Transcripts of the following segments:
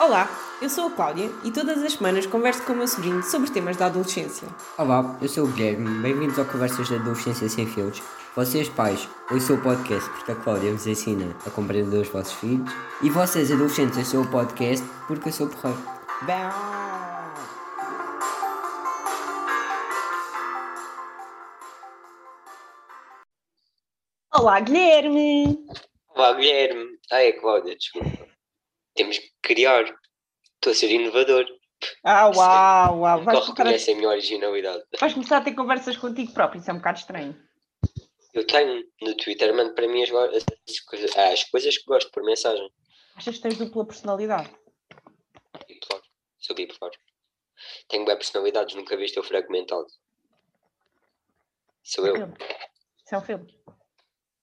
Olá, eu sou a Cláudia e todas as semanas converso com o meu sobrinho sobre temas da adolescência. Olá, eu sou o Guilherme, bem-vindos ao Conversas da Adolescência Sem Filtros. Vocês, pais, ouçam o podcast porque a Cláudia vos ensina a compreender os vossos filhos. E vocês, adolescentes, ouçam o podcast porque eu sou o porreiro. Olá, Guilherme! Olá, Guilherme. Ai, Cláudia, desculpa. Temos que criar. Estou a ser inovador. Ah, uau, uau! Vais começar, conhece a minha originalidade. a, vais começar a ter conversas contigo próprio, isso é um bocado estranho. Eu tenho no Twitter, mando para mim as, as, coisas, ah, as coisas que gosto por mensagem. Achas que tens dupla personalidade? Bipolar. Sou bipolar. Tenho bem personalidades, nunca viste eu fragmentado. Sou eu. Filme. Isso é um filme.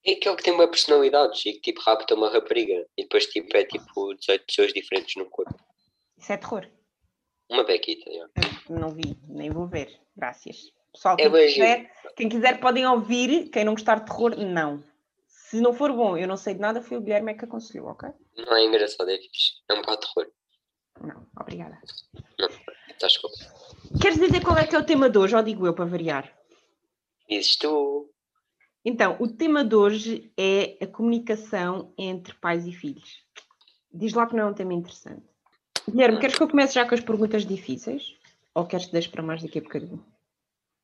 É aquele que tem bem personalidades e que tipo rapta uma rapariga e depois tipo é tipo 18 pessoas diferentes num corpo. Isso é terror. Uma bequita, já. Não vi, nem vou ver. Graças. Pessoal, É quem bem quiser, quem quiser podem ouvir. Quem não gostar de terror, não. Se não for bom, eu não sei de nada, foi o Guilherme é que aconselhou, ok? Não é engraçado, é fixe. É um bocado terror. Não, obrigada. Não, estás desculpa. Queres dizer qual é que é o tema de hoje, ou digo eu para variar? Dizes tu. Então, o tema de hoje é a comunicação entre pais e filhos. Diz lá que não é um tema interessante. Guilherme, queres que eu comece já com as perguntas difíceis? Ou queres que deixe para mais daqui a bocadinho?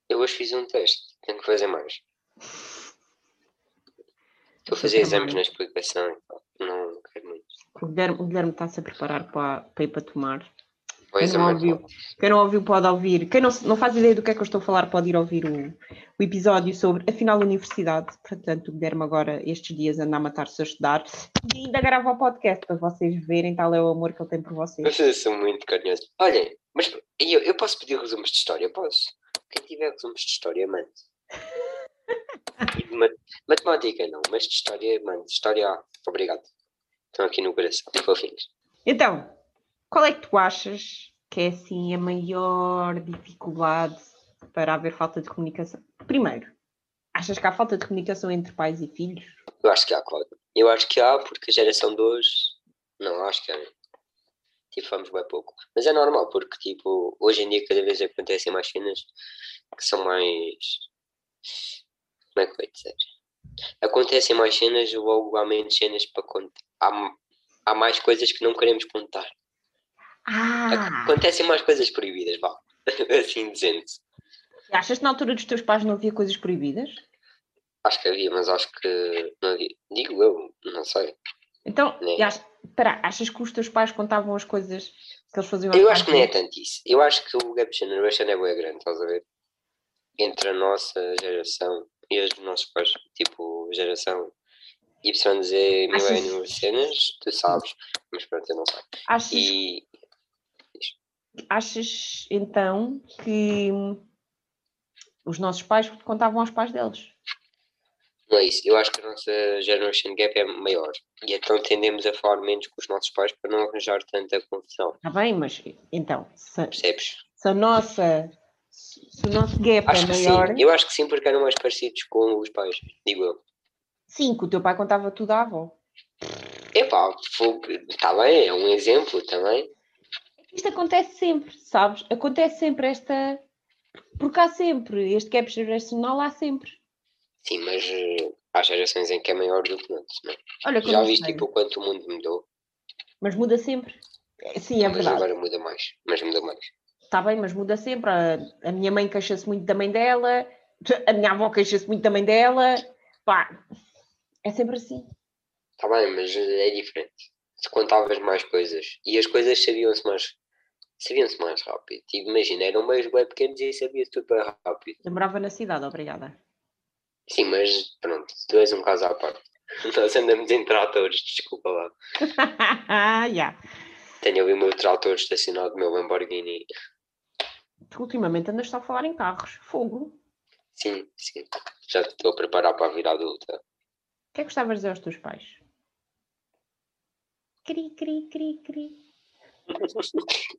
Eu hoje fiz um teste, tenho que fazer mais. Estou a fazer exames na explicação. Não quero muito. O Guilherme, o Guilherme está-se a preparar para, para ir para tomar. Vou Quem não, examinar. ouviu, quem não ouviu pode ouvir. Quem não, não faz ideia do que é que eu estou a falar pode ir ouvir o, o episódio sobre a final da universidade. Portanto, o Guilherme agora, estes dias, anda a matar-se a estudar e ainda grava o podcast para vocês verem tal é o amor que ele tem por vocês. Vocês são muito carinhosos. Olhem, mas eu, eu posso pedir resumos de história? Posso? Quem tiver resumos de história, mande. De mat- matemática não, mas de história, mande. História, obrigado. Estão aqui no coração, fofinhos. Então, qual é que tu achas que é assim a maior dificuldade para haver falta de comunicação? Primeiro, achas que há falta de comunicação entre pais e filhos? Eu acho que há, Cláudio. Eu acho que há, porque a geração de hoje. Não, acho que há. Tipo, vamos bem pouco. Mas é normal, porque, tipo, hoje em dia cada vez acontecem mais cenas que são mais. Como é que eu dizer? Acontecem mais cenas, logo há menos cenas para contar. Há, há mais coisas que não queremos contar. Ah! Acontecem mais coisas proibidas, vá. assim dizendo. Achas que na altura dos teus pais não havia coisas proibidas? Acho que havia, mas acho que não havia. Digo eu, não sei. Então, ach- espera, achas que os teus pais contavam as coisas que eles faziam Eu acho que nem é tanto isso. Eu acho que o gap generation é bem grande, estás a ver? Entre a nossa geração e as dos nossos pais. Tipo, geração YZ, milênio, cenas, tu sabes. Mas pronto, eu não sei. Achas, E achas então que os nossos pais contavam aos pais deles? não é isso. Eu acho que a nossa generation gap é maior. E então tendemos a falar menos com os nossos pais para não arranjar tanta confusão. Está bem, mas então, se, Percebes? se a nossa se o nosso gap Acho é maior, sim. Eu acho que sim, porque eram mais parecidos com os pais. Digo eu. sim, que o teu pai contava tudo à avó. Epá, está bem, é um exemplo também. Isto acontece sempre, sabes? Acontece sempre esta. Porque há sempre, este gap geracional há sempre. Sim, mas eh, há gerações em que é maior do que outras, não é? Olha, Já viste tipo, o quanto o mundo mudou? mas muda sempre. É, Sim, é mas verdade. agora muda mais. Mas muda mais. Está bem, mas muda sempre. A, a minha mãe queixa-se muito da mãe dela, a minha avó queixa-se muito da mãe dela. Pá, é sempre assim. Está bem, mas eh, é diferente. Se contavas mais coisas e as coisas sabiam-se mais. Sabiam-se mais rápido. Tipo, imagina, eram meios bem pequenos e sabia-se tudo bem rápido. Eu morava na cidade, obrigada. Sim, mas pronto, tu és um caso à parte. Nós andamos em tratores, desculpa lá. Já. Tenho ali o meu trator estacionado, o meu Lamborghini. Tu ultimamente andas só a falar em carros. Fogo. Sim, sim. Já estou a preparar para a vida adulta. O que é que gostavas de dizer aos teus pais? Cri, cri, cri, cri.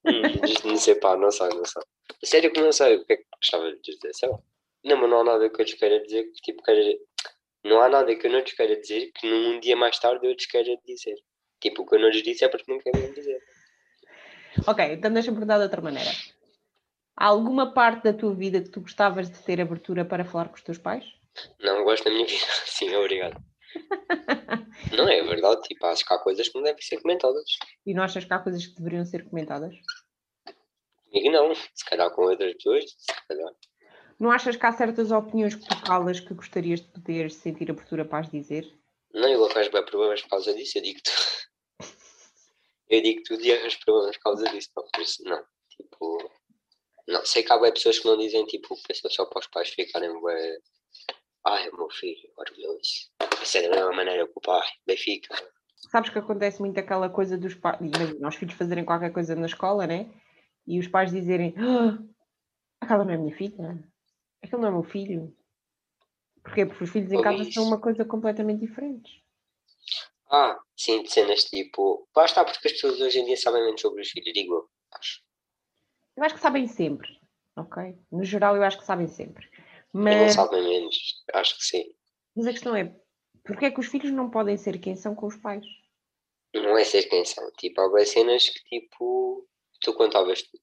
Hum, não sei pá, não sei, não sei. Sério que não sei o que é que gostava de dizer, sei lá. Não, mas não há nada que eu lhes queira dizer que tipo queira. Não há nada que eu não lhes queira dizer que num dia mais tarde eu lhes queira dizer. Tipo, o que eu não lhes disse é porque não quero dizer. Ok, então deixa-me perguntar de outra maneira. Há alguma parte da tua vida que tu gostavas de ter abertura para falar com os teus pais? Não gosto da minha vida. Sim, obrigado. não é verdade, tipo, acho que há coisas que não devem ser comentadas. E não achas que há coisas que deveriam ser comentadas? Comigo não, se calhar com outras pessoas, se calhar. Não achas que há certas opiniões que tu calas que gostarias de poder sentir abertura para as dizer? Não, eu arranjo bem problemas por causa disso, eu digo tu. Eu digo tudo e arranjo problemas por causa disso, não, por isso, não, tipo... Não, sei que há bem pessoas que não dizem, tipo, pessoas só para os pais ficarem bem... Ai, meu filho, orgulhoso. Isso é da mesma maneira que o pai, Benfica. Sabes que acontece muito aquela coisa dos pais, imagina, os filhos fazerem qualquer coisa na escola, né? E os pais dizerem, ah, aquela não é minha filha, aquele não é meu filho. Porquê? Porque os filhos em casa são uma coisa completamente diferente. Ah, sim, de cenas tipo. Está, porque as pessoas hoje em dia sabem menos sobre os filhos, digo eu, acho. Eu acho que sabem sempre, ok? No geral, eu acho que sabem sempre. Mas... não sabem menos, acho que sim. Mas a questão é, porquê é que os filhos não podem ser quem são com os pais? Não é ser quem são. Tipo, há cenas que, tipo, tu contavas tudo.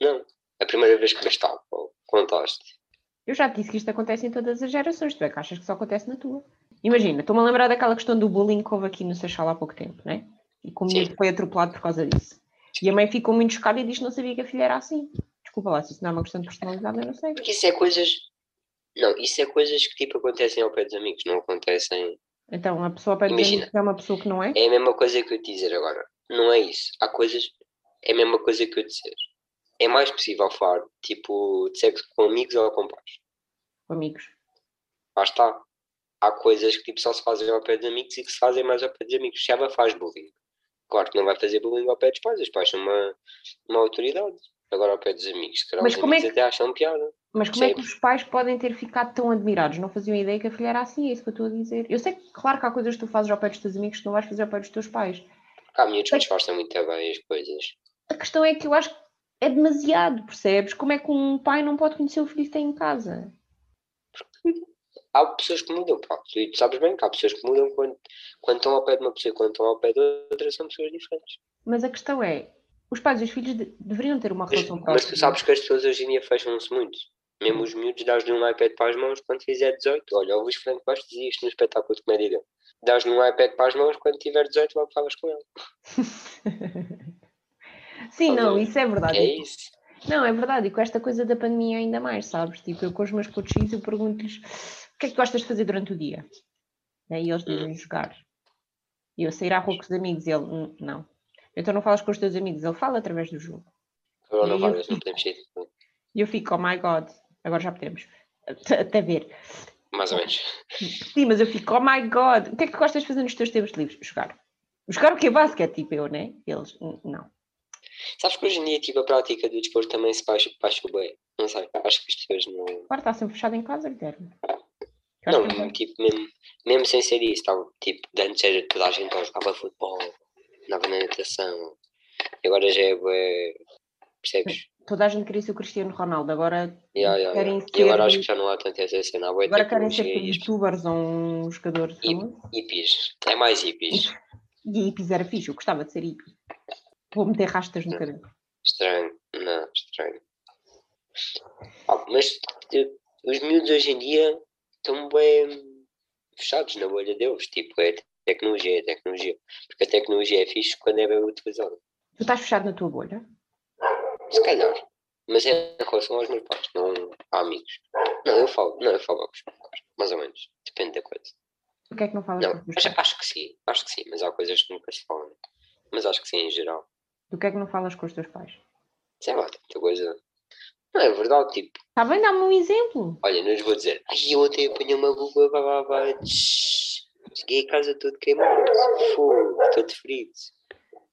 Não. A primeira vez que veste algo, contaste. Eu já te disse que isto acontece em todas as gerações, tu é que achas que só acontece na tua. Imagina, estou-me a lembrar daquela questão do bullying que houve aqui no Seixal há pouco tempo, né? E como ele foi atropelado por causa disso. E a mãe ficou muito chocada e disse que não sabia que a filha era assim. Desculpa lá, se isso não é uma questão de personalidade, eu não sei. Porque isso é coisas. Não, isso é coisas que tipo acontecem ao pé dos amigos, não acontecem. Então, a pessoa ao pé dos amigos é uma pessoa que não é? É a mesma coisa que eu te dizer agora. Não é isso. Há coisas. É a mesma coisa que eu dizer. É mais possível falar, tipo, de sexo com amigos ou com pais? Com amigos. Lá está há coisas que tipo, só se fazem ao pé de amigos e que se fazem mais ao pé de amigos. Ela faz bullying, claro que não vai fazer bullying ao pé dos pais, os pais são uma, uma autoridade. Agora ao pé dos amigos, mas os como amigos é que, até acham piada. Mas como é que os pais podem ter ficado tão admirados? Não faziam ideia que a filha era assim, é isso que eu estou a dizer. Eu sei que, claro, que há coisas que tu fazes ao pé dos teus amigos que não vais fazer ao pé dos teus pais. Porque há miúdos que disfarçam muito bem as coisas. A questão é que eu acho que é demasiado, percebes? Como é que um pai não pode conhecer o filho que tem em casa? há pessoas que mudam, pá. E tu sabes bem que há pessoas que mudam quando, quando estão ao pé de uma pessoa e quando estão ao pé de outra são pessoas diferentes. Mas a questão é, os pais e os filhos de, deveriam ter uma relação mas, próxima. Mas tu sabes que as pessoas hoje em dia fecham-se muito. Mesmo os miúdos, dás-lhe um iPad para as mãos quando fizer 18. Olha, o Luís Franco Bastos dizia isto no espetáculo de comédia dele. Dás-lhe um iPad para as mãos quando tiver 18 logo falas com ele. Sim, não, isso é verdade. É isso. Não, é verdade, e com esta coisa da pandemia ainda mais, sabes? Tipo, eu com os meus coaches eu pergunto-lhes que é que gostas de fazer durante o dia? E eles dizem jogar. E eu sair à rua com os amigos e ele, hum, não. Então não falas com os teus amigos, ele fala através do jogo. Agora não falas, não podemos. E eu fico, oh my god, agora já podemos. Até ver. Mais ou menos. Sim, mas eu fico, oh my god, o que é que gostas de fazer nos teus tempos livres? Jogar. Jogar o que é basquete, tipo eu, né? Eles, não. Sabes que hoje em dia, tipo, a prática do desporto também se baixa, baixa bem. Não sei, acho que as pessoas não. Agora está sempre fechado em casa, Guilherme. Não, é tipo, mesmo, mesmo sem ser isso, estava, tipo, de antes era toda a gente jogava futebol, andava na natação, e agora já é percebes? Toda a gente queria ser o Cristiano Ronaldo, agora yeah, yeah, querem yeah. ser... E agora acho que já não há tanta essa cena, há Agora querem ser youtubers ou um jogador famoso. Hippies, é mais hippies. E hippies era fixe, eu gostava de ser hippie. Vou meter rastas no cabelo. Estranho, não, estranho. Ah, mas os miúdos hoje em dia estão bem fechados na bolha deles. Tipo, é tecnologia, é tecnologia. Porque a tecnologia é fixe quando é bem utilizada. Tu estás fechado na tua bolha? Se calhar. Mas é em relação aos meus pais, não a amigos. Não, eu falo, não, eu falo com os meus pais, mais ou menos. Depende da coisa. O que é que não falas não, com os acho, acho que sim, acho que sim, mas há coisas que nunca se falam. Mas acho que sim, em geral. Do que é que não falas com os teus pais? Sei lá, tem muita coisa não, é verdade, tipo. Está bem, dá-me um exemplo. Olha, não lhes vou dizer. Ai, eu ontem apanhei uma buba, blá, blá, blá. Cheguei a casa todo queimado. Fogo, todo ferido.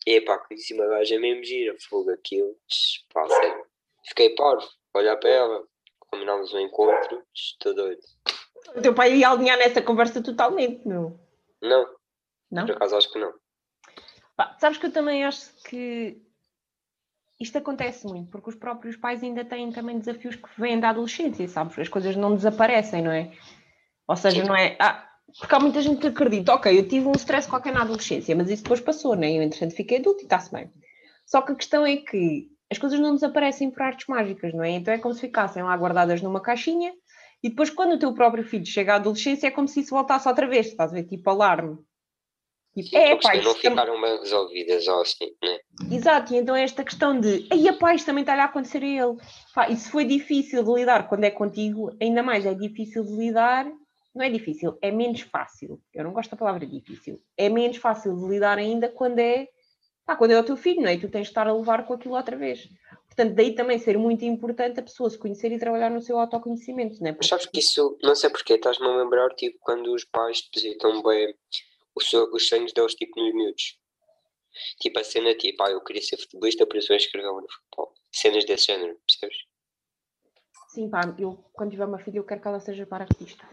E pá, conheci uma gaja mesmo gira. Fogo, aquilo. Pá, sério. Fiquei parvo. Olhar para ela. Combinámos um encontro. Estou doido. O teu pai ia alinhar nessa conversa totalmente, meu. Não. Não? Por acaso acho que não. Pá, sabes que eu também acho que isto acontece muito, porque os próprios pais ainda têm também desafios que vêm da adolescência, sabes? As coisas não desaparecem, não é? Ou seja, não é. Ah, porque há muita gente que acredita, ok, eu tive um stress qualquer na adolescência, mas isso depois passou, né? Eu, entretanto, fiquei adulto e está-se bem. Só que a questão é que as coisas não desaparecem por artes mágicas, não é? Então é como se ficassem lá guardadas numa caixinha e depois, quando o teu próprio filho chega à adolescência, é como se isso voltasse outra vez, estás a ver? Tipo alarme. Tipo, é, pá, não ficaram bem resolvidas ou assim, né? Exato, e então é esta questão de aí a paz também está a acontecer a ele. Pá, isso foi difícil de lidar quando é contigo, ainda mais é difícil de lidar. Não é difícil, é menos fácil. Eu não gosto da palavra difícil. É menos fácil de lidar ainda quando é, pá, quando é o teu filho, não é? E tu tens de estar a levar com aquilo outra vez. Portanto, daí também ser muito importante a pessoa se conhecer e trabalhar no seu autoconhecimento, não é? Mas sabes que isso, não sei porquê, estás-me a lembrar, tipo, quando os pais depositam bem os, os sonhos deles, tipo, nos miúdos. Tipo, a cena, tipo, ah, eu queria ser futebolista, por isso eu escrevo no futebol. Cenas desse género, percebes? Sim, pá, eu, quando tiver uma filha, eu quero que ela seja paraquedista.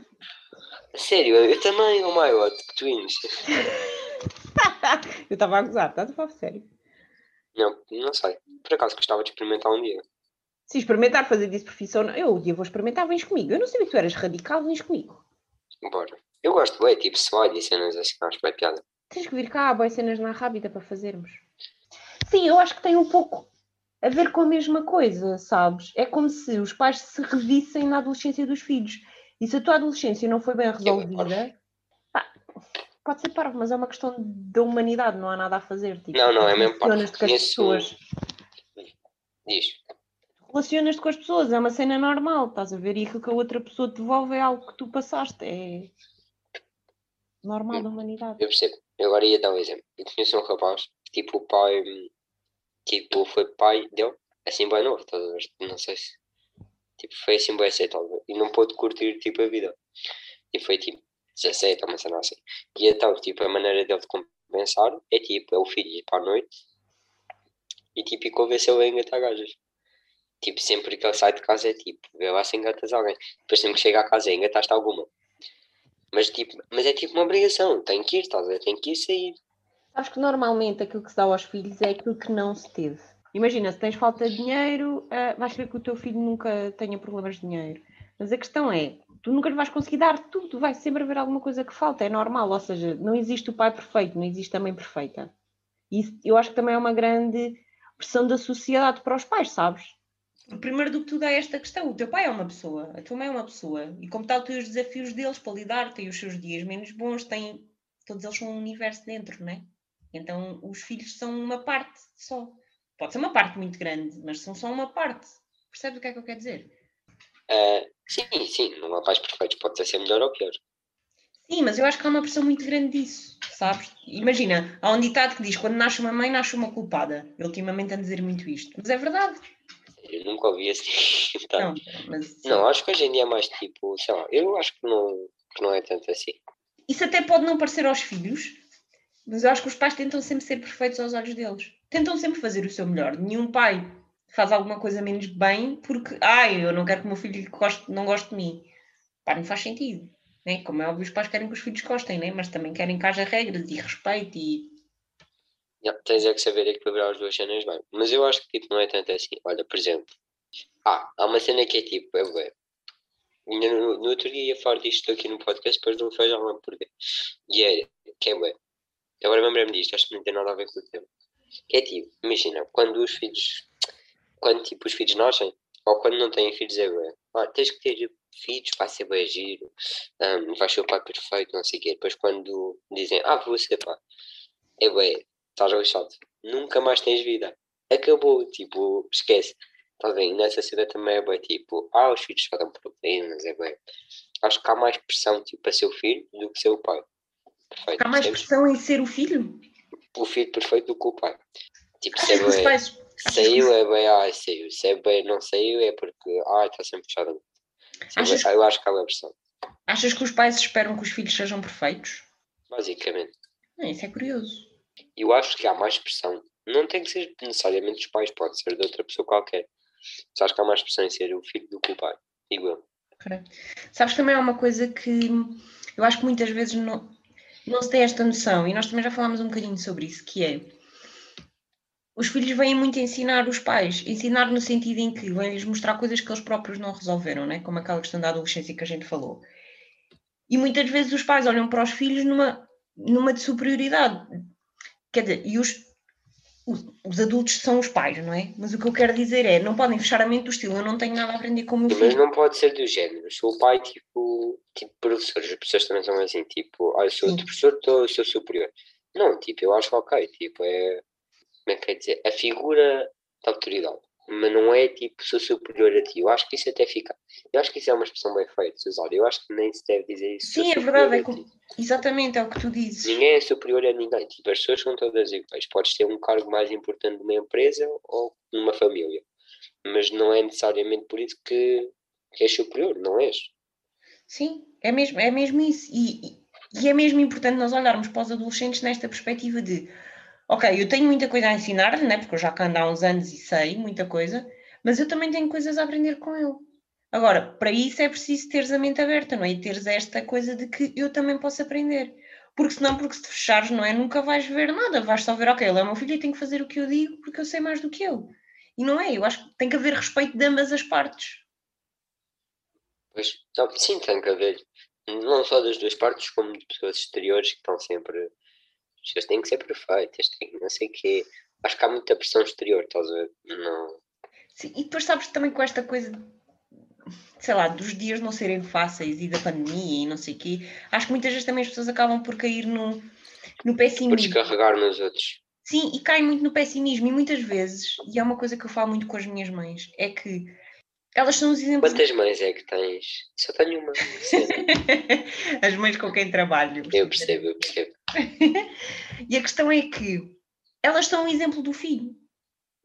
Sério, eu também, oh my god, twins. eu estava a gozar, estás a falar sério? Não, não sei. Por acaso gostava de experimentar um dia. Se experimentar fazer disso profissão, eu um dia vou experimentar, vens comigo. Eu não sabia que tu eras radical, vens comigo. Bora. Eu gosto, bem, tipo slide e cenas assim, acho bem piada. Tens que vir cá, boas cenas na rábida para fazermos. Sim, eu acho que tem um pouco a ver com a mesma coisa, sabes? É como se os pais se revissem na adolescência dos filhos. E se a tua adolescência não foi bem resolvida, pá, pode ser parvo, mas é uma questão da humanidade, não há nada a fazer. Tipo, não, não, é mesmo parvo. Com as pessoas. Diz. Relacionas-te com as pessoas, é uma cena normal, estás a ver? E aquilo que a outra pessoa te devolve é algo que tu passaste, é normal da humanidade. Eu percebo. Eu agora ia dar um exemplo. Eu conheço um rapaz, tipo, o pai, tipo, foi pai dele, assim bem novo, estás a ver? Não sei se, tipo, foi assim bem aceitável. E não pôde curtir, tipo, a vida. E foi, tipo, 17, uma cena assim. E então, tipo, a maneira dele de compensar é, tipo, é o filho ir para a noite e, tipo, e convenceu a engatar gajas. Tipo, sempre que ele sai de casa é tipo, vê lá se engatas alguém. Depois sempre que chega a casa, engataste alguma. Mas, tipo, mas é tipo uma obrigação, tem que ir, ver? Tem que ir sair. Sabes que normalmente aquilo que se dá aos filhos é aquilo que não se teve. Imagina, se tens falta de dinheiro, uh, vais ver que o teu filho nunca tenha problemas de dinheiro. Mas a questão é, tu nunca lhe vais conseguir dar tudo, vai sempre haver alguma coisa que falta, é normal, ou seja, não existe o pai perfeito, não existe a mãe perfeita. E isso, eu acho que também é uma grande pressão da sociedade para os pais, sabes? primeiro do que tudo é esta questão: o teu pai é uma pessoa, a tua mãe é uma pessoa, e como tal, tem os desafios deles para lidar, tem os seus dias menos bons, tem, todos eles são um universo dentro, não é? Então os filhos são uma parte só. Pode ser uma parte muito grande, mas são só uma parte. Percebes o que é que eu quero dizer? Uh, sim, sim, não há pais perfeitos, pode ser melhor ou pior. Sim, mas eu acho que há uma pressão muito grande disso, sabes? Imagina, há um ditado que diz: quando nasce uma mãe, nasce uma culpada. Eu ultimamente ando a dizer muito isto, mas é verdade. Eu nunca ouvi assim. Não, mas... não, acho que hoje em dia é mais tipo, sei lá, eu acho que não, que não é tanto assim. Isso até pode não parecer aos filhos, mas eu acho que os pais tentam sempre ser perfeitos aos olhos deles. Tentam sempre fazer o seu melhor. Nenhum pai faz alguma coisa menos bem porque, ai, eu não quero que o meu filho goste, não goste de mim. Pá, não faz sentido. Né? Como é óbvio, os pais querem que os filhos gostem, né? mas também querem que haja regras e respeito e Yeah, tens é que saber equilibrar as duas cenas bem. Mas eu acho que tipo, não é tanto assim. Olha, por exemplo, ah, há uma cena que é tipo, é, no, no outro dia ia falar disto aqui no podcast, depois não já lá porquê. E é, que é, ué, agora lembrei-me disto, acho que não tem nada a ver com o tema. Que é tipo, imagina, quando os filhos, quando tipo os filhos nascem, ou quando não têm filhos, é ué, ah, tens que ter filhos, vai ser bem giro, um, ser o pai perfeito, não sei o quê. Depois quando dizem, ah, vou ser pai, é ué, estás lixado, nunca mais tens vida. Acabou, tipo, esquece. Estás bem? Nessa cena também é bem tipo, ah, os filhos só dão problemas, é bem. Acho que há mais pressão tipo, para ser o filho do que ser o pai. Perfeito, há mais pressão em ser o filho? O filho perfeito do que o pai. Tipo, se é bem, pais... saiu é bem, ah, saiu. Se é bem, não saiu é porque, ah, está sempre fechado. Achas... Eu acho que há uma pressão. Achas que os pais esperam que os filhos sejam perfeitos? Basicamente. Ah, isso é curioso. Eu acho que há mais pressão. Não tem que ser necessariamente dos pais, pode ser de outra pessoa qualquer. Mas acho que há mais pressão em ser o filho do que o pai. Digo eu. Sabes, também é uma coisa que eu acho que muitas vezes não, não se tem esta noção, e nós também já falámos um bocadinho sobre isso, que é os filhos vêm muito ensinar os pais, ensinar no sentido em que vêm-lhes mostrar coisas que eles próprios não resolveram, né? como aquela questão da adolescência que a gente falou. E muitas vezes os pais olham para os filhos numa, numa de superioridade. Quer dizer, e os, os adultos são os pais, não é? Mas o que eu quero dizer é, não podem fechar a mente do estilo, eu não tenho nada a aprender com o meu Mas filho. não pode ser do género. Sou o pai, tipo, tipo professores. As pessoas também são assim, tipo, ah, eu sou Sim. outro professor, tô, eu sou superior. Não, tipo, eu acho que ok, tipo, é. Como é que quer dizer? A figura da autoridade. Mas não é tipo, sou superior a ti. Eu acho que isso até fica. Eu acho que isso é uma expressão bem feita, usar. Eu acho que nem se deve dizer isso. Sim, é verdade, é. Exatamente, é o que tu dizes. Ninguém é superior a ninguém. Tipo, as pessoas são todas iguais. Podes ter um cargo mais importante numa empresa ou numa família. Mas não é necessariamente por isso que, que és superior, não és. Sim, é mesmo, é mesmo isso. E, e- é mesmo importante nós olharmos para os adolescentes nesta perspectiva de ok, eu tenho muita coisa a ensinar-lhe, né? porque eu já ando há uns anos e sei muita coisa, mas eu também tenho coisas a aprender com ele. Agora, para isso é preciso teres a mente aberta, não é? E teres esta coisa de que eu também posso aprender. Porque senão, porque se te fechares, não é? Nunca vais ver nada, vais só ver, ok, ele é meu filho e tenho que fazer o que eu digo porque eu sei mais do que ele. E não é, eu acho que tem que haver respeito de ambas as partes. Pois, sim, tem que haver. Não só das duas partes, como de pessoas exteriores que estão sempre. As pessoas têm que ser perfeitas, têm não sei o quê. Acho que há muita pressão exterior, estás a ver? Não. Sim, e depois sabes também com esta coisa, sei lá, dos dias não serem fáceis e da pandemia e não sei o quê, acho que muitas vezes também as pessoas acabam por cair no, no Por pessimismo. descarregar nos outros. Sim, e caem muito no pessimismo e muitas vezes, e é uma coisa que eu falo muito com as minhas mães, é que elas são os exemplos. Quantas mães é que tens? Só tenho uma. As mães com quem trabalho. eu percebo, eu percebo. E a questão é que elas são o exemplo do filho,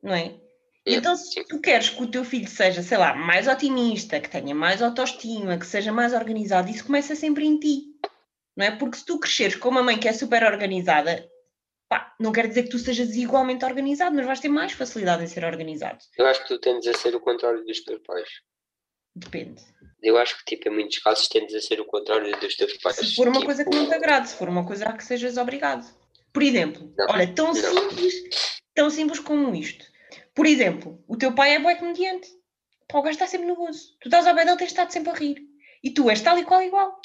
não é? Yeah, então, se sim. tu queres que o teu filho seja, sei lá, mais otimista, que tenha mais autoestima, que seja mais organizado, isso começa sempre em ti, não é? Porque se tu cresceres com uma mãe que é super organizada, pá, não quer dizer que tu sejas igualmente organizado, mas vais ter mais facilidade em ser organizado. Eu acho que tu tendes a ser o contrário dos teus pais. Depende. Eu acho que, tipo, em muitos casos, tendes a ser o contrário dos teus pais. Se for uma Tipo, coisa que não te agrade, se for uma coisa a que sejas obrigado. Por exemplo, Não, olha, tão não. simples, tão simples como isto. Por exemplo, o teu pai é bué comediante. Pá, o gajo está sempre no gozo. Tu estás ao pé dele, tens estado sempre a rir. E tu és tal e qual igual.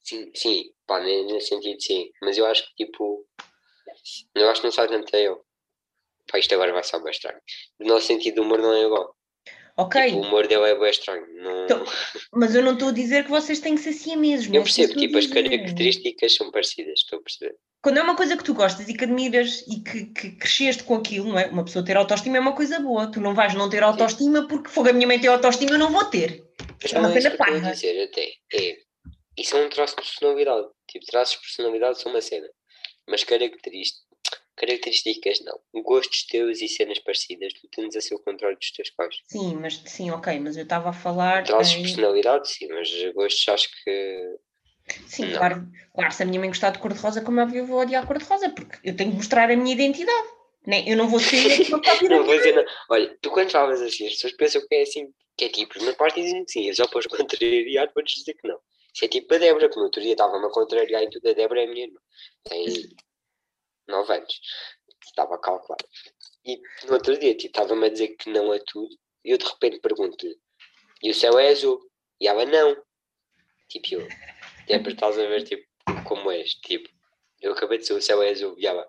Sim, sim, pá, ne- nesse sentido sim. Mas eu acho que tipo. Eu acho que não sai tanto eu. Pá, isto agora vai ser bem estranho. O nosso sentido de humor não é igual. Ok, Tipo, o humor dele é bem estranho. Não... Então, mas eu não estou a dizer que vocês têm que ser não é eu que percebo, tipo, as características são parecidas, estou a perceber. Quando é uma coisa que tu gostas e que admiras e que, que cresceste com aquilo, não é? Uma pessoa ter autoestima é uma coisa boa. Tu não vais não ter autoestima porque fogo a minha mãe tem autoestima, eu não vou ter. Mas É uma não é isso cena que eu estou a parva. dizer até. É, isso é um traço de personalidade. Tipo, traços de personalidade são uma cena. Mas características, características não. Gostos teus e cenas parecidas, tu tendes a ser o contrário dos teus pais. Sim, mas sim, ok, mas eu estava a falar. Traços de em- personalidade, sim, mas gostos acho que. Sim, Não. claro, claro, se a minha mãe gostar de cor-de-rosa, como é óbvio, eu vou odiar cor-de-rosa, porque eu tenho que mostrar a minha identidade. Né? Eu não vou ser Não vou dizer nada. Olha, tu quando falas assim, as pessoas pensam que é assim, que é tipo, meus pais dizem que sim, eu só para os contrariar, podes dizer que não. Isso é tipo a Débora, que no outro dia estava-me a contrariar em tudo, a Débora é a minha irmã. Tem 9 anos. Estava a calcular. E no outro dia, tipo, estava-me a dizer que não a tudo, e eu de repente pergunto-lhe, e o céu é azul? E ela, não. Tipo, eu, Débora, estás a ver, tipo, como és? Tipo, eu acabei de dizer o céu é azul, e ela,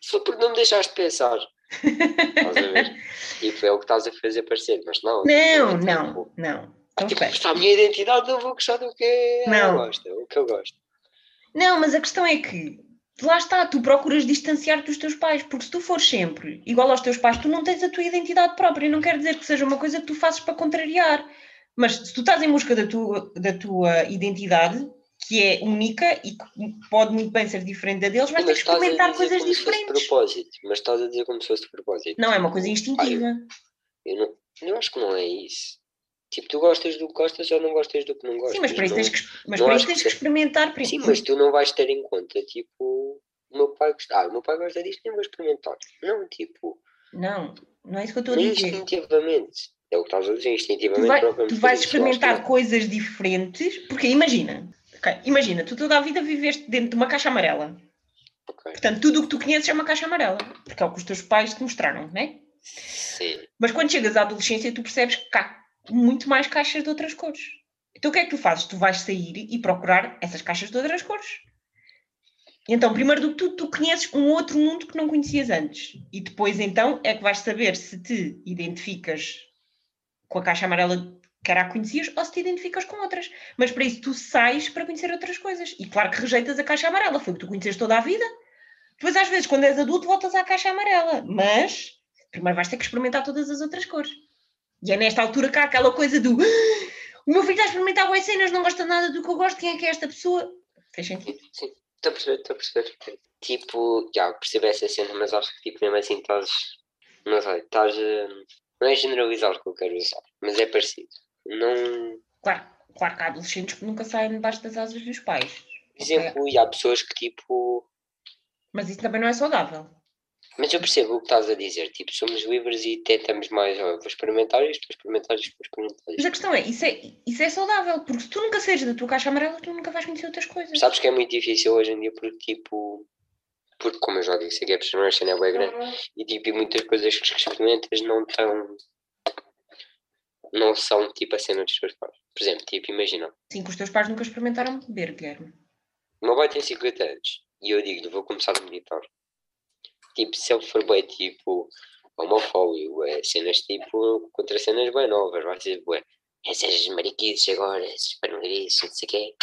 só porque não me deixaste pensar. Estás a ver? Tipo, é o que estás a fazer parecer, mas não. Não, tipo, não, não. Então Tipo, está a minha identidade, não vou gostar do que Não. ela gosta, o que eu gosto. Não, mas a questão é que lá está, tu procuras distanciar-te dos teus pais, porque se tu fores sempre igual aos teus pais, tu não tens a tua identidade própria. Não quer dizer que seja uma coisa que tu fazes para contrariar. Mas se tu estás em busca da tua, da tua identidade, que é única e que pode muito bem ser diferente da deles, vais ter que experimentar coisas diferentes. propósito. Mas estás a dizer como se fosse de propósito. Não, é uma coisa instintiva. Eu, não, eu acho que não é isso. Tipo, tu gostas do que gostas ou não gostas do que não gostas. Sim, mas para isso não- tens que, mas para isso tens que experimentar Sim, primeiro. mas tu não vais ter em conta, tipo, o meu pai gosta. Ah, o meu pai gosta disto, nem vou experimentar. Não, tipo, Não, não é isso que eu estou a dizer. instintivamente. É o que estás a dizer, tu, instintivamente. vai- procuramos tu vais fazer isso. Experimentar não. coisas diferentes, porque imagina, ok, imagina, tu toda a vida viveste dentro de uma caixa amarela. Ok. Portanto, tudo o que tu conheces é uma caixa amarela, porque é o que os teus pais te mostraram, não é? Sim. Mas quando chegas à adolescência, tu percebes que há muito mais caixas de outras cores. Então o que é que tu fazes? Tu vais sair e procurar essas caixas de outras cores. Então, primeiro do que tudo, tu conheces um outro mundo que não conhecias antes. E depois, então, é que vais saber se te identificas com a caixa amarela que era a conhecias ou se te identificas com outras. Mas para isso tu sais para conhecer outras coisas. E claro que rejeitas a caixa amarela, foi o que tu conheces toda a vida. Depois, às vezes, quando és adulto, voltas à caixa amarela. Mas primeiro vais ter que experimentar todas as outras cores. E é nesta altura que há aquela coisa do "Ah, o meu filho está a experimentar boas cenas, não gosta nada do que eu gosto, quem é que é esta pessoa? Fez sentido? Sim, estou a perceber, estou a perceber. Tipo, já percebo essa cena, mas acho que tipo, mesmo assim estás. Não sei, estás. hum, Não é generalizar o que eu quero usar, mas é parecido. Não. Claro, claro que há adolescentes que nunca saem debaixo das asas dos pais. Por exemplo, e há pessoas que tipo. Mas isso também não é saudável. Mas eu percebo o que estás a dizer, tipo, somos livres e tentamos mais, ó, eu vou experimentar isto, vou experimentar isto, vou experimentar Mas isto. a questão é isso, é, isso é saudável, porque se tu nunca saís da tua caixa amarela, tu nunca vais conhecer outras coisas. Sabes que é muito difícil hoje em dia porque, tipo, porque como eu já disse a personagem é bem grande e, tipo, e muitas coisas que experimentas não estão, não são, tipo, a cena dos teus pais. Por exemplo, tipo, imagina, Sim, que os teus pais nunca experimentaram beber, Guilherme. o meu pai tem 50 anos e eu digo-lhe, vou começar a meditar. Tipo, se ele for bem, tipo, homofóbico, é, cenas, tipo, contra cenas bem novas, vai ser, bué, essas mariquices agora, esses panegrices, não sei o quê.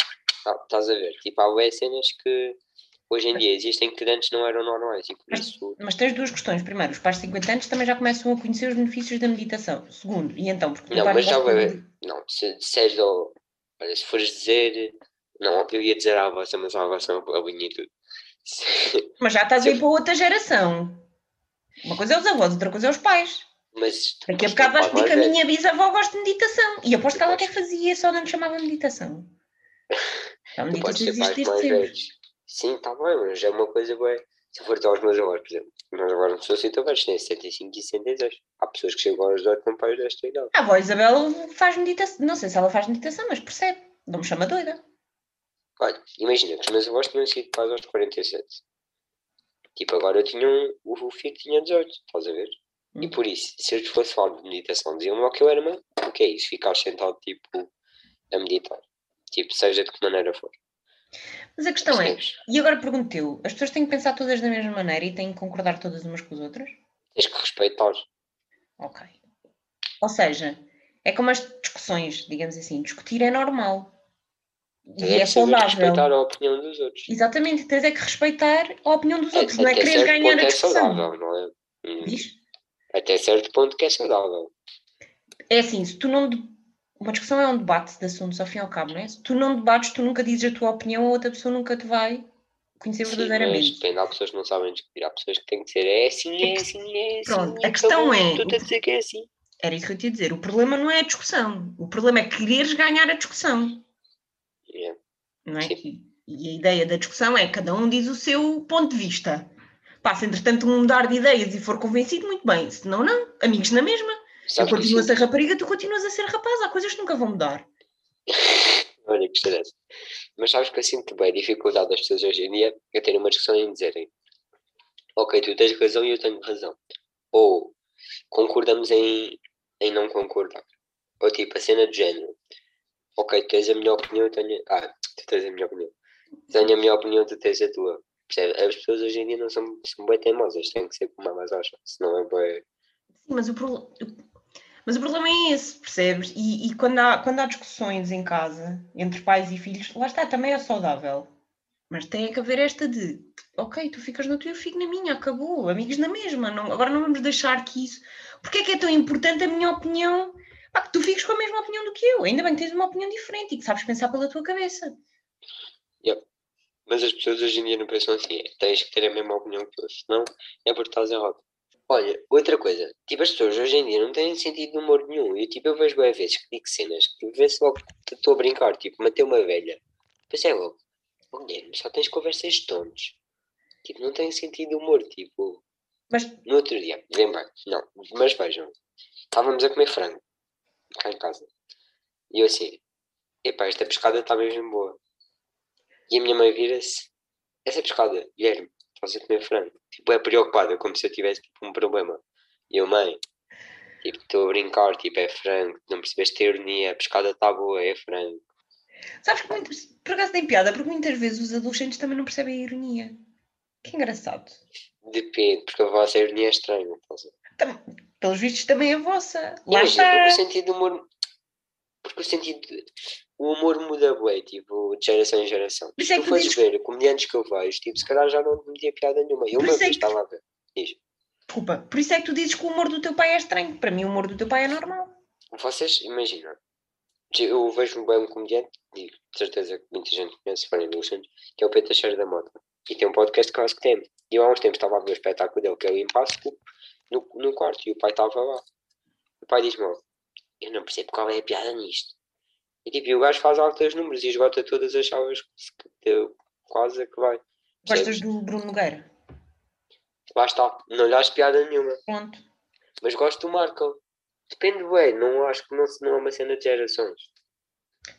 Tá- Estás a ver? Tipo, há bué cenas que hoje em dia existem que antes não eram normais e por Mas- isso... Mas tens duas questões. Primeiro, os pais de 50 anos também já começam a conhecer os benefícios da meditação. Segundo, e então, porque Não, mas já vai de- Não, se disseres. Olha, se fores dizer... Não, eu ia dizer à vossa, mas à vossa a linha e tudo. Se- Mas já estás a eu- ir para outra geração. Uma coisa é os avós, outra coisa é os pais. Mas... Daqui a bocado vais pedir que a minha bisavó gosta de meditação. E aposto que ela até fazia, só não lhe chamava meditação. A Tu podes meditação existe desde sempre. Sim, está bem, mas é uma coisa bem. Se for aos meus avós, por exemplo, mas agora não sou assim tão velhos, têm 75 e 66. Há pessoas que chegam aos 18 com pais desta idade. A avó Isabel faz meditação. Não sei se ela faz meditação, mas percebe. Não me chama doida. Olha, imagina que os meus avós tinham sido pais aos 47. Tipo, agora eu tinha um, o filho tinha 18, estás a ver? E Hum. por isso, se eu fosse falar de meditação, diziam-me logo que eu era uma. O que é isso? Ficar sentado, tipo, a meditar. Tipo, seja de que maneira for. Mas a questão é, e agora pergunto-te, as pessoas têm que pensar todas da mesma maneira e têm que concordar todas umas com as outras? Tens que respeitar. Ok. Ou seja, é como as discussões, digamos assim, discutir é normal. E Tens é que saber saudável. respeitar a opinião dos outros. Exatamente, tens é que respeitar a opinião dos outros, não é até querer certo ganhar ponto a é discussão. saudável, não é? Hum? Até certo ponto que é saudável. É assim, se tu não. Uma discussão é um debate de assuntos, ao fim e ao cabo, não é? Se tu não debates, tu nunca dizes a tua opinião, a outra pessoa nunca te vai conhecer Sim, mas verdadeiramente. depende, há pessoas que não sabem discutir, há pessoas que têm que ser é assim, é assim, é assim. Pronto, e a questão é- Estou-te a dizer que é assim. Era isso que eu te ia dizer. O problema não é a discussão. O problema é quereres ganhar a discussão. Não é? Sim. E, a ideia da discussão é cada um diz o seu ponto de vista. Se entretanto um mudar de ideias e for convencido, muito bem. Se não, não. Amigos na mesma. Eu Sabes que continuo a ser rapariga, tu continuas a ser rapaz. Há coisas que nunca vão mudar. Olha que gostei dessa. Mas sabes que eu sinto bem a dificuldade das pessoas hoje em dia a terem uma discussão em dizerem ok, tu tens razão e eu tenho razão. Ou concordamos em, em não concordar. Ou tipo, a cena de género. Ok, tu tens a minha opinião, eu tenho. Ah, tu tens a minha opinião. Tenho a minha opinião, tu tens a tua. As pessoas hoje em dia não são, são bem teimosas, têm que ser como elas acham, senão é bem. Sim, mas o, pro- mas o problema é esse, percebes? E, e quando, há, quando há discussões em casa entre pais e filhos, lá está, também é saudável. Mas tem que haver esta de ok, tu ficas na tua, eu fico na minha, acabou, amigos na mesma. Não, agora não vamos deixar que isso. Porquê é que é tão importante a minha opinião? Pá, que tu fiques com a mesma opinião do que eu. Ainda bem que tens uma opinião diferente e que sabes pensar pela tua cabeça. Mas as pessoas hoje em dia não pensam assim, é, tens que ter a mesma opinião que eu, senão é porque estás errado. Olha, outra coisa, tipo, as pessoas hoje em dia não têm sentido de humor nenhum. Eu, tipo, eu vejo bem vezes que digo cenas que vê-se logo que estou a brincar, tipo, matei uma velha. Pensei logo, oh, Guilherme, só tens conversas de tontos. Tipo, não tem sentido de humor, tipo. Mas No outro dia, bem bem, não, mas vejam, estávamos a comer frango, cá em casa. E eu assim, epá, esta pescada está mesmo boa. E a minha mãe vira-se, essa pescada, Guilherme, estás a comer frango. Tipo, é preocupada, como se eu tivesse tipo, um problema. E eu, mãe, tipo, estou a brincar, tipo, é frango, não percebeste a ironia, a pescada está boa, é frango. Sabes que muito, por acaso tem piada, porque muitas vezes os adolescentes também não percebem a ironia. Que engraçado. Depende, porque a vossa ironia é estranha. Tam- pelos vistos também a vossa. Lá Imagina, porque o está. sentido do humor. Porque o sentido. de- O humor muda bem, tipo, de geração em geração. Isso Se é tu fores dizes- ver comediantes que eu vejo, tipo, se calhar já não metia piada nenhuma. Eu uma isso é vez que- estava a ver. Diz. Desculpa, por isso é que tu dizes que o humor do teu pai é estranho. Para mim, o humor do teu pai é normal. Vocês imaginam, eu vejo bem um comediante, digo, de certeza que muita gente conhece, se forem adolescentes, que é o Pedro Teixeira da Mota. E tem um podcast acho que tem. E eu há uns tempos estava a ver o espetáculo dele, que é o Impasse, no, no quarto, e o pai estava lá. O pai diz-me, eu não percebo qual é a piada nisto. E tipo, e o gajo faz altos números e esgota todas as salas que deu quase a que vai. Gostas do Bruno Nogueira? Lá está, não lhe acho piada nenhuma. Pronto. Mas gosto do Marco. Depende, ué, não acho que não, não é uma cena de gerações.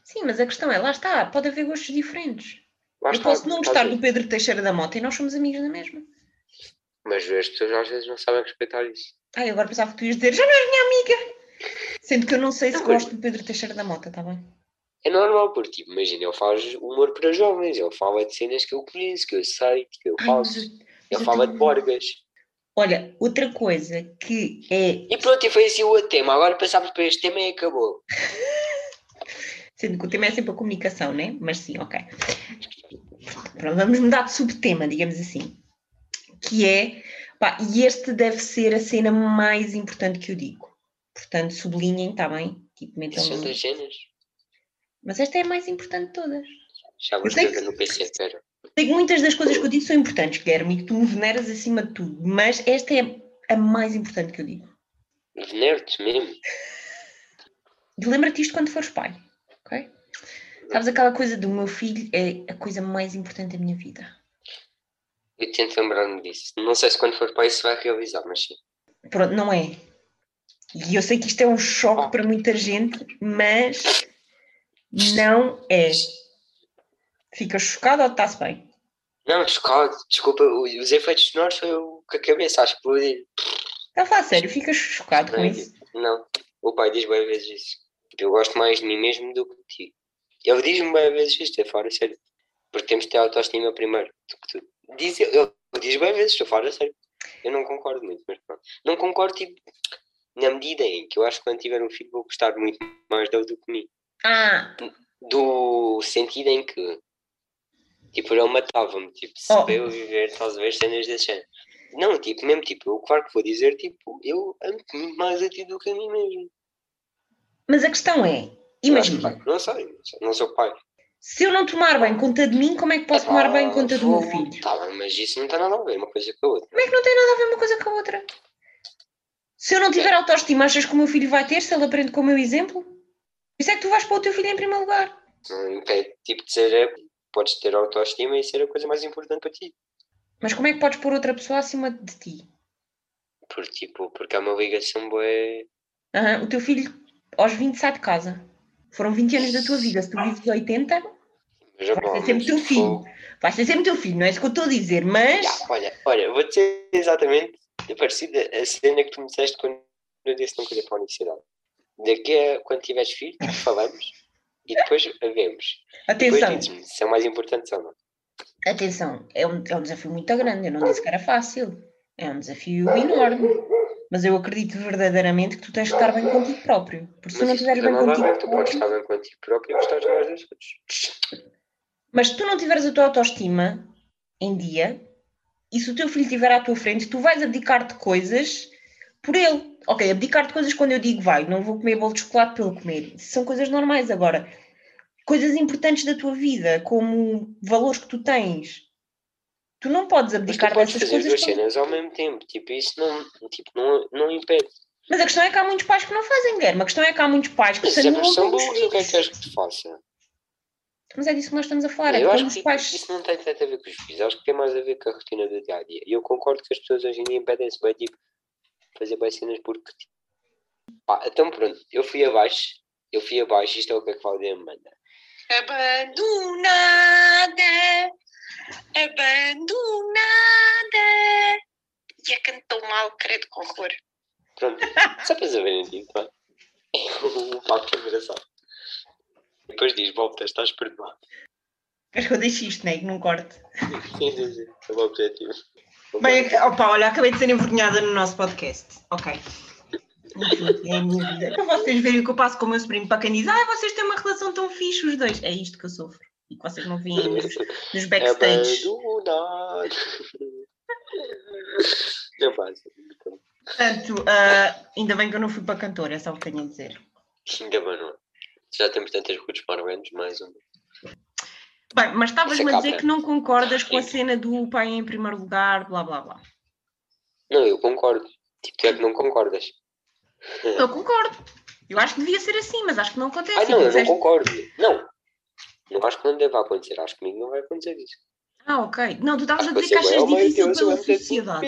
Sim, mas a questão é, lá está, pode haver gostos diferentes. Lá eu está, posso não gostar do Pedro Teixeira da Mota e nós somos amigos da mesma. Mas as pessoas às vezes não sabem respeitar isso. Ai, agora pensava que tu ias dizer, já não és minha amiga. Sendo que eu não sei se Não, gosto do Pedro Teixeira da Mota, está bem? É normal, porque, tipo, imagina, ele faz humor para jovens, ele fala de cenas que eu conheço, que eu sei, que eu Ai, faço. mas Ele fala de borgas. Olha, outra coisa que é, E pronto, e foi assim o outro tema. Agora passámos para este tema e acabou. sendo que o tema é sempre a comunicação, né? Mas sim, ok. Pronto, vamos mudar de subtema, digamos assim. Que é, pá, e este deve ser a cena mais importante que eu digo. Portanto, sublinhem, está bem? Tipo, metam são das cenas. Mas esta é a mais importante de todas. Já vou escrever no PC, espera. Sei que muitas das coisas que eu digo são importantes, Guilherme, e que tu me veneras acima de tudo, mas esta é a mais importante que eu digo. Venero-te mesmo. E lembra-te isto quando fores pai, ok? Sabes aquela coisa do meu filho é a coisa mais importante da minha vida. Eu tento lembrar-me disso. Não sei se quando for para isso vai realizar, mas sim. Pronto, não é. E eu sei que isto é um choque para muita gente, mas não é. Ficas chocado ou está-se bem? Não, chocado. Desculpa, os efeitos sonoros foi o que a cabeça a explodir. Está a falar sério, ficas chocado com Não, isso? Não, o pai diz bem vezes isso. Eu gosto mais de mim mesmo do que de ti. Ele diz-me bem vezes isto, é fora sério. Porque temos de ter autoestima primeiro. do que tu. Diz, ele, ele diz bem vezes, estou fora sério. Eu não concordo muito, mas pronto. Não concordo, tipo, na medida em que eu acho que quando tiver um filho vou gostar muito mais dele do que mim. Ah, Do sentido em que, tipo, ele matava-me, tipo, se Oh. eu viver, estás a ver cenas desse género. Não, tipo, mesmo, tipo, eu claro que vou dizer, tipo, eu amo-te muito mais a ti do que a mim mesmo. mas a questão é, Eu imagina, não sei, não sou pai. Se eu não tomar bem conta de mim, como é que posso tomar bem conta do meu filho? Tá bem, mas isso não tem nada a ver uma coisa com a outra. Como é que não tem nada a ver uma coisa com a outra? Se eu não tiver autoestima, achas que o meu filho vai ter se ele aprende com o meu exemplo? Isso é que tu vais para o teu filho em primeiro lugar. Impede, tipo, de ser, é, podes ter autoestima e ser a coisa mais importante para ti. Mas como é que podes pôr outra pessoa acima de ti? Por, tipo, porque é uma ligação boa. Aham, O teu filho, aos 20, sai de casa. Foram 20 anos da tua vida. Se tu vives 80, Já, vai ser sempre teu filho. Vai ser sempre teu filho, não é isso que eu estou a dizer, mas. Já, olha, olha, vou dizer exatamente parecida a cena que tu me disseste quando eu disse não queria para a universidade. Daqui a quando tiveres filho, falamos e depois vemos. Depois Atenção, dizes-me se são mais importantes ou não. atenção, é um, é um desafio muito grande. Eu não disse que era fácil. É um desafio enorme. Mas eu acredito verdadeiramente que tu tens que estar bem contigo próprio. Porque se tu não estiveres tem bem contigo tu podes próprio. estar bem contigo próprio e gostar mais das. Mas se tu não tiveres a tua autoestima em dia, e se o teu filho estiver à tua frente, tu vais abdicar de coisas por ele. Ok, abdicar de coisas quando eu digo vai, não vou comer bolo de chocolate pelo comer. São coisas normais. Agora, coisas importantes da tua vida, como valores que tu tens, tu não podes Mas tu abdicar podes dessas fazer coisas. duas cenas ao mesmo tempo. Tipo, isso não, tipo, não, não impede. Mas a questão é que há muitos pais que não fazem, Guilherme. A questão é que há muitos pais que Mas se se é são burros, o que é que queres que te faça? Mas é disso que nós estamos a falar. É que eu quando acho os que pais. isso não tem tanto a ver com os filhos, acho que tem mais a ver com a rotina do dia a dia. E eu concordo que as pessoas hoje em dia impedem-se bem, tipo, fazer bem cenas porque. tipo, Pá, então pronto, eu fui abaixo, eu fui abaixo, isto é o que a Cláudia me manda. Abandonada, abandonada. E a cantou mal, credo, com horror. Pronto, só para saberem pá. O papo é engraçado. depois diz, volta, estás perdoado. Queres que eu deixe isto, né? Que não corte. Sim, sim, sim. É o objetivo. Bem, opa, olha, acabei de ser envergonhada no nosso podcast. Ok. Enfim, é a minha vida. Para vocês verem o que eu passo com o meu sobrinho, para quem diz, ah, vocês têm uma relação tão fixe, os dois. É isto que eu sofro. E que vocês não veem nos, nos É backstage. Não faz. Portanto, ah, ainda bem que eu não fui para cantor, é só o que tenho a dizer. Ainda bem, não. Já temos tantas rutas marvendes, mais um. Bem, mas estavas-me a é dizer cabra. que não concordas com a cena do pai em primeiro lugar, blá blá blá. Não, eu concordo. Tipo, tu é que não concordas. Eu concordo. Eu acho que devia ser assim, mas acho que não acontece. Ah, não, eu não concordo. Não. Não acho que não deva acontecer. Acho que comigo não vai acontecer isso. Ah, ok. Não, tu estavas a dizer que achas meu difícil Deus, pela sociedade.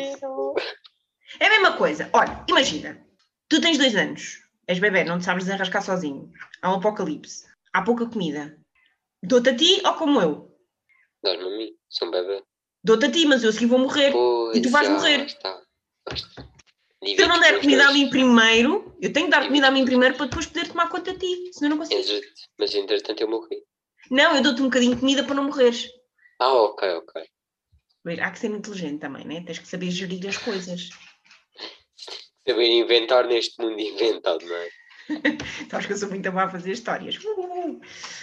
É a mesma coisa. Olha, imagina, tu tens dois anos, és bebê, não te sabes desenrascar sozinho. Há um apocalipse, há pouca comida. Dou-te a ti ou como eu? Dá-me a mim. Sou um bebê. Dou-te a ti, mas eu a seguir vou morrer. Pois, E tu vais já, morrer. Está. Se eu não der comida a mim primeiro, eu tenho que dar comida a mim primeiro para depois poder tomar conta de ti. Senão não consigo. Mas entretanto eu morri. Não, eu dou-te um bocadinho de comida para não morreres. Ah, ok, ok. Há que ser inteligente também, né? Tens que saber gerir as coisas. Saber inventar neste mundo inventado, não é? Sabes que eu sou muito boa a fazer histórias.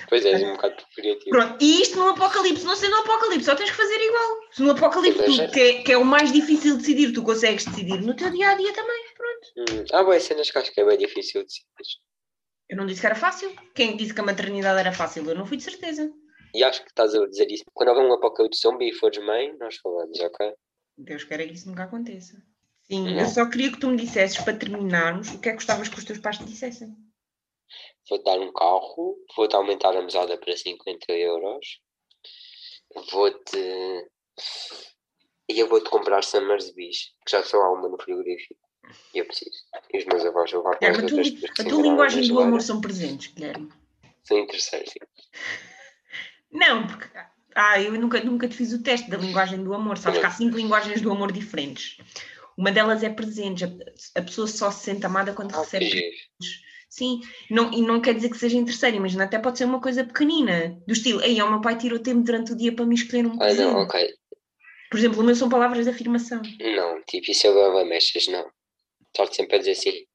Pois é, és um bocado criativo. Pronto, e isto no apocalipse, não sei no apocalipse, só tens que fazer igual. Se no apocalipse, tu, é- que, é, que é o mais difícil de decidir, tu consegues decidir no teu dia a dia também. Pronto. Hum. Ah, boas cenas que acho que é bem difícil de decidir. Eu não disse que era fácil. Quem disse que a maternidade era fácil? Eu não fui de certeza. E acho que estás a dizer isso. Quando houver um apocalipse zombie e fores mãe, nós falamos, ok? Deus queira que isso nunca aconteça. Sim, Não. eu só queria que tu me dissesses, para terminarmos, o que é que gostavas que os teus pais te dissessem. Vou-te dar um carro, vou-te aumentar a mesada para 50 euros, vou-te. E eu vou-te comprar Summersbees, que já só há uma no frigorífico. E eu preciso. E os meus avós Guilherme, a a tua linguagem do amor são presentes, Guilherme. São interessantes. Não, porque ah, eu nunca, nunca te fiz o teste da linguagem do amor. Sabes que há cinco linguagens do amor diferentes. Uma delas é presentes. A, a pessoa só se sente amada quando Ah, recebe. giro. Sim, não, e não quer dizer que seja interesseiro. Imagina, até pode ser uma coisa pequenina. Do estilo, ei, o meu pai tirou tempo durante o dia para me escolher um Ah, presente. não, ok. Por exemplo, o meu são palavras de afirmação. Não, tipo, isso é lava mechas, não. Estás sempre a dizer assim.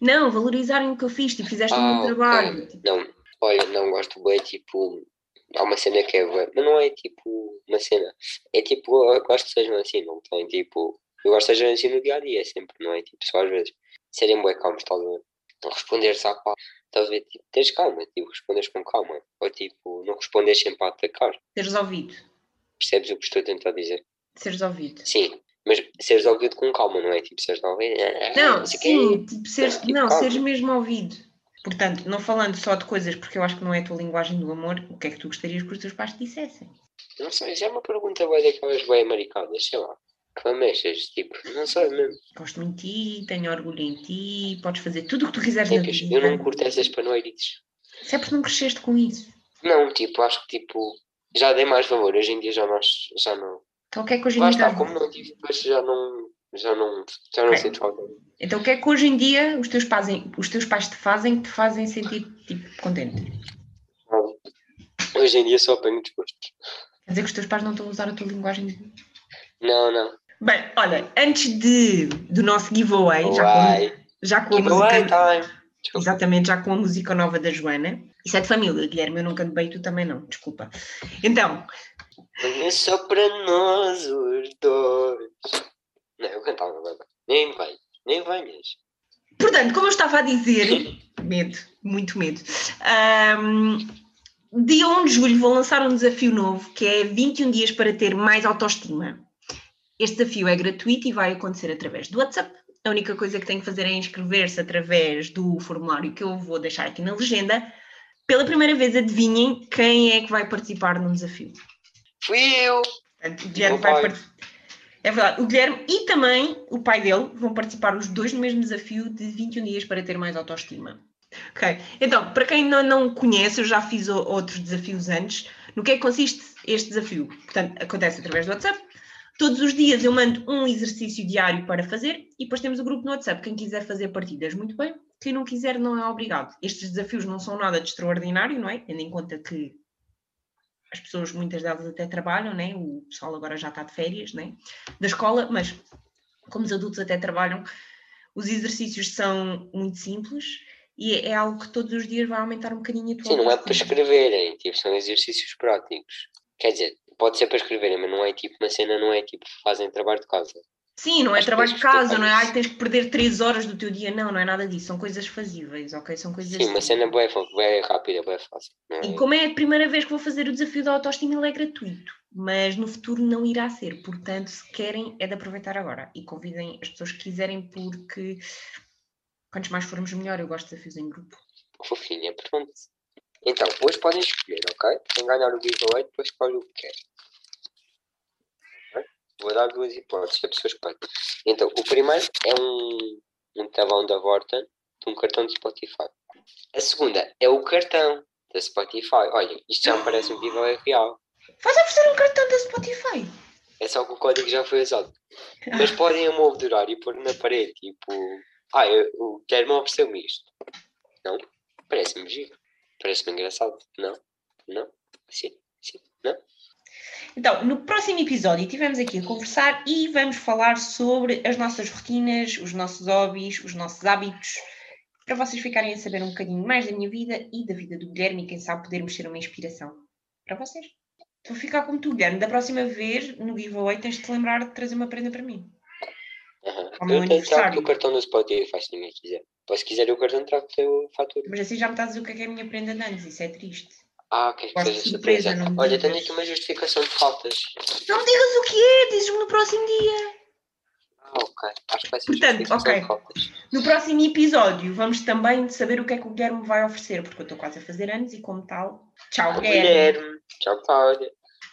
Não, valorizarem o que eu fiz, tipo, fizeste Ah, meu ok. trabalho. Tipo, Não, olha, não gosto bem, tipo, há uma cena que é bué, mas não é tipo uma cena, é tipo, eu gosto que sejam assim, não tem tipo, eu gosto que sejam assim no dia a dia, sempre, não é tipo, só às vezes, serem bem calmos, estás a ver? Não responderes à pá, estás a ver, tipo, tens calma, tipo, responderes com calma, ou tipo, não responderes sempre a atacar, seres ouvido. percebes o que estou a tentar dizer? Seres ouvido. Sim, mas seres ouvido com calma, não é tipo, seres ouvido, "Ah, Não, sei o quê." sim, tipo, seres, Tipo, não, calma. seres mesmo ouvido. Portanto, não falando só de coisas, porque eu acho que não é a tua linguagem do amor, o que é que tu gostarias que os teus pais te dissessem? Não sei, já é uma pergunta bem daquelas bem americanas, sei lá. Que ameixas, tipo, não sei mesmo. Gosto muito de ti, tenho orgulho em ti, podes fazer tudo o que tu quiseres na vida. eu não curto essas panoirices. Se é porque não cresceste com isso. Não, tipo, acho que tipo, já dei mais valor, hoje em dia já não, já não. Então o que é que hoje em dia está, como não tive, depois já não, já não, já não É. sinto falta. Então o que é que hoje em dia os teus pais, os teus pais te fazem que te fazem sentir tipo, contente? Hoje em dia só apanho desgostos. Quer dizer que os teus pais não estão a usar a tua linguagem? Não, não. Bem, olha, antes de, do nosso giveaway, já Uai. com, já com a Giveaway música. time. Desculpa. Exatamente, já com a música nova da Joana. Isso é de família, Guilherme, eu não canto bem, tu também não, desculpa. Então, É só para nós os dois. Não, eu cantava, nem venhas, nem venhas. portanto, como eu estava a dizer, medo, muito medo. ahm, dia 1 de julho vou lançar um desafio novo que é 21 dias para ter mais autoestima. Este desafio é gratuito e vai acontecer através do WhatsApp. A única coisa que tem que fazer é inscrever-se através do formulário que eu vou deixar aqui na legenda. Pela primeira vez, adivinhem quem é que vai participar num desafio. Fui eu. O Guilherme vai participar. É verdade, o Guilherme e também o pai dele vão participar os dois no mesmo desafio de 21 dias para ter mais autoestima. Ok, então, para quem não, não conhece, eu já fiz outros desafios antes. No que é que consiste este desafio? Portanto, acontece através do WhatsApp. Todos os dias eu mando um exercício diário para fazer e depois temos o grupo no WhatsApp. Quem quiser fazer partidas, muito bem. quem não quiser não é obrigado. Estes desafios não são nada de extraordinário, não é? Tendo em conta que as pessoas, muitas delas até trabalham, né? o pessoal agora já está de férias né? da escola, mas como os adultos até trabalham, os exercícios são muito simples e é algo que todos os dias vai aumentar um bocadinho a tua Sim, não é para escreverem, tipo, são exercícios práticos. Quer dizer, pode ser para escreverem, mas não é tipo uma cena, não é tipo fazem trabalho de casa. Sim, não é Acho trabalho de casa, não é? Ai, tens que perder três horas do teu dia. Não, não é nada disso. São coisas fazíveis, ok? São coisas. Sim, uma cena boa, boa rápida, boa fácil. É? E como é a primeira vez que vou fazer o desafio da autoestima, ele é gratuito. Mas no futuro não irá ser. Portanto, se querem, é de aproveitar agora. E convidem as pessoas que quiserem, porque quantos mais formos, melhor. Eu gosto de desafios em grupo. Fofinha, pronto. Então, hoje podem escolher, ok? Quem ganhar o giveaway, depois escolhe o que quer. Vou dar duas hipóteses, a pessoa escolhe. Então, o primeiro é um, um talão da Vorten de um cartão de Spotify. A segunda é o cartão da Spotify. Olha, isto já me parece um giveaway real. Vais oferecer um cartão da Spotify? É só que o código já foi usado. Mas podem amoldurar e pôr na parede, tipo... Ah, eu, o Guilherme ofereceu-me isto. Não? Parece-me giro. Parece-me engraçado. Não? Não? Sim? Sim? Não? Então, no próximo episódio estivemos aqui a conversar e vamos falar sobre as nossas rotinas, os nossos hobbies, os nossos hábitos, para vocês ficarem a saber um bocadinho mais da minha vida e da vida do Guilherme e quem sabe podermos ser uma inspiração para vocês. Vou ficar como tu, Guilherme. Da próxima vez, no giveaway, tens de te lembrar de trazer uma prenda para mim. Aham. Ao meu Eu tenho aniversário. o cartão do Spotify se ninguém quiser. Pois se quiser o cartão, trago o teu fatura. Mas assim já me estás a dizer o que é que é a minha prenda de anos. Isso é triste. Ah, ok. Gosto de Seja surpresa, surpresa. Olha, digas. tenho aqui uma justificação de faltas. Não me digas o que é, dizes-me no próximo dia. Ah, ok. Acho que vai ser Portanto, ok. de faltas. No próximo episódio vamos também saber o que é que o Guilherme vai oferecer, porque eu estou quase a fazer anos e como tal, tchau, Guilherme. Guilherme. Tchau, Cláudia.